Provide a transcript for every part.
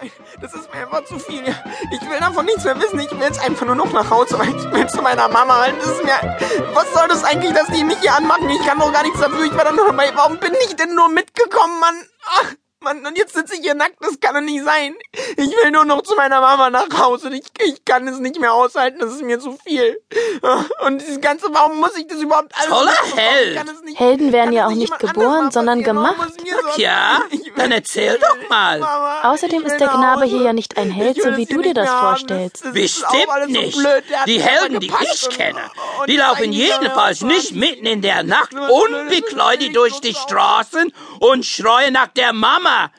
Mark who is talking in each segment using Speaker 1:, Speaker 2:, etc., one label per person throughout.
Speaker 1: nein, das ist mir einfach zu viel. Ich will davon nichts mehr wissen. Ich will jetzt einfach nur noch nach Hause, weil ich will zu meiner Mama. Weil das ist mir. Was soll das eigentlich, dass die mich hier anmachen? Ich kann doch gar nichts dafür. Ich war doch nur dabei. Warum bin ich denn nur mitgekommen, Mann? Ach. Mann, und jetzt sitze ich hier nackt, das kann doch nicht sein. Ich will nur noch zu meiner Mama nach Hause. Ich, ich kann es nicht mehr aushalten, das ist mir zu viel. Und dieses ganze, warum muss ich das überhaupt alles
Speaker 2: Toller
Speaker 1: mitbekommen?
Speaker 2: Held.
Speaker 1: Ich kann es nicht-
Speaker 3: Helden werden
Speaker 1: kann
Speaker 3: ja auch nicht geboren, sondern?
Speaker 1: Warum
Speaker 3: gemacht.
Speaker 2: Ja, dann erzähl doch mal.
Speaker 1: Mama,
Speaker 3: Außerdem ist der Knabe hier ja nicht ein Held, so wie du dir das vorstellst.
Speaker 2: Bestimmt nicht. Die Helden, die ich kenne, die laufen jedenfalls nicht mitten in der Nacht unbekleidet durch die. Straßen und schreien nach der Mama.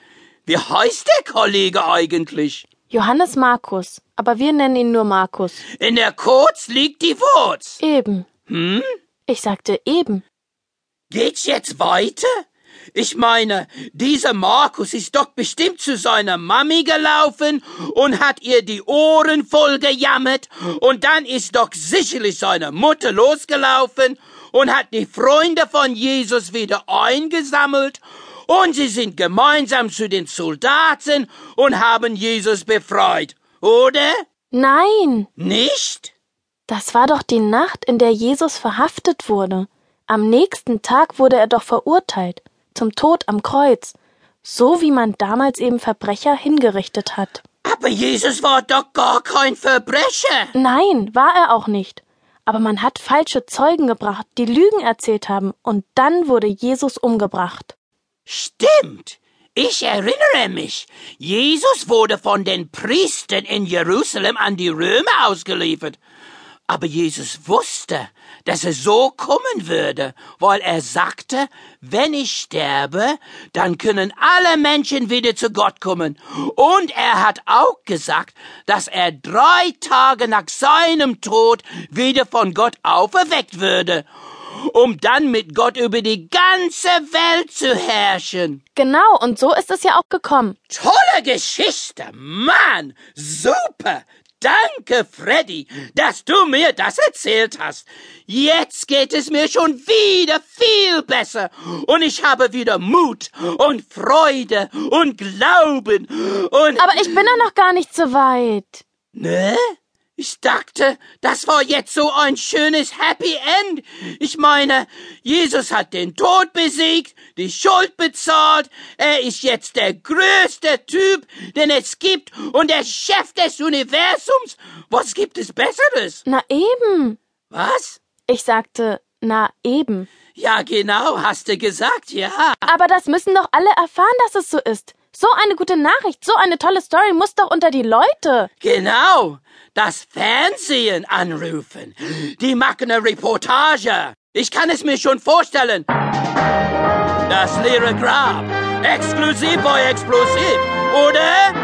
Speaker 2: Wie heißt der Kollege eigentlich?
Speaker 3: Johannes Markus, aber wir nennen ihn nur Markus.
Speaker 2: In der Kurz liegt die Wurz.
Speaker 3: Eben.
Speaker 2: Hm?
Speaker 3: Ich sagte eben.
Speaker 2: Geht's jetzt weiter? Ich meine, dieser Markus ist doch bestimmt zu seiner Mami gelaufen und hat ihr die Ohren voll gejammert und dann ist doch sicherlich seine Mutter losgelaufen und hat die Freunde von Jesus wieder eingesammelt und sie sind gemeinsam zu den Soldaten und haben Jesus befreit, oder?
Speaker 3: Nein,
Speaker 2: Nicht?
Speaker 3: das war doch die Nacht, in der Jesus verhaftet wurde. Am nächsten Tag wurde er doch verurteilt. Zum Tod am Kreuz. So wie man damals eben Verbrecher hingerichtet hat.
Speaker 2: Aber Jesus war doch gar kein Verbrecher.
Speaker 3: Nein, war er auch nicht. Aber man hat falsche Zeugen gebracht, die Lügen erzählt haben, und dann wurde Jesus umgebracht.
Speaker 2: Stimmt. Ich erinnere mich. Jesus wurde von den Priestern in Jerusalem an die Römer ausgeliefert. Aber Jesus wusste, dass er so kommen würde, weil er sagte, wenn ich sterbe, dann können alle Menschen wieder zu Gott kommen. Und er hat auch gesagt, dass er drei Tage nach seinem Tod wieder von Gott auferweckt würde, um dann mit Gott über die ganze Welt zu herrschen.
Speaker 3: Genau, und so ist es ja auch gekommen.
Speaker 2: Tolle Geschichte, Mann, super. Danke, Freddy, dass du mir das erzählt hast. Jetzt geht es mir schon wieder viel besser und ich habe wieder Mut und Freude und Glauben und...
Speaker 3: Aber ich bin ja noch gar nicht so weit.
Speaker 2: Ne? Ich dachte, das war jetzt so ein schönes Happy End. Ich meine, Jesus hat den Tod besiegt, die Schuld bezahlt, er ist jetzt der größte Typ, den es gibt und der Chef des Universums. Was gibt es Besseres?
Speaker 3: Na eben.
Speaker 2: Was?
Speaker 3: Ich sagte, na eben.
Speaker 2: Ja, genau, hast du gesagt, ja.
Speaker 3: Aber das müssen doch alle erfahren, dass es so ist. So eine gute Nachricht, so eine tolle Story muss doch unter die Leute.
Speaker 2: Genau, das Fernsehen anrufen. Die machen eine Reportage. Ich kann es mir schon vorstellen. Das leere Grab. Exklusiv bei Explosiv, oder?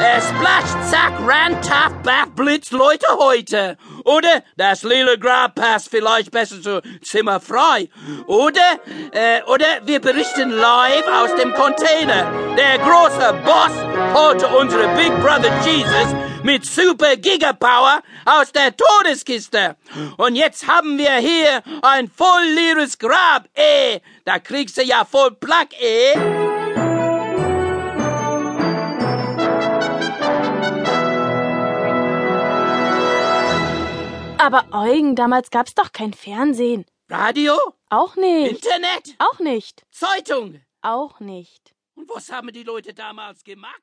Speaker 2: Es Splash, Zack, Rantaff, Bath, Blitz, Leute heute. Oder? Das leere Grab passt vielleicht besser zu Zimmer frei. Oder? Äh, oder wir berichten live aus dem Container. Der große Boss holte unsere Big Brother Jesus mit Super Gigapower aus der Todeskiste. Und jetzt haben wir hier ein voll leeres Grab, eh. Da kriegst du ja voll Plack, eh.
Speaker 3: Aber Eugen, damals gab's doch kein Fernsehen.
Speaker 2: Radio?
Speaker 3: Auch nicht.
Speaker 2: Internet?
Speaker 3: Auch nicht.
Speaker 2: Zeitung?
Speaker 3: Auch nicht.
Speaker 2: Und was haben die Leute damals gemacht?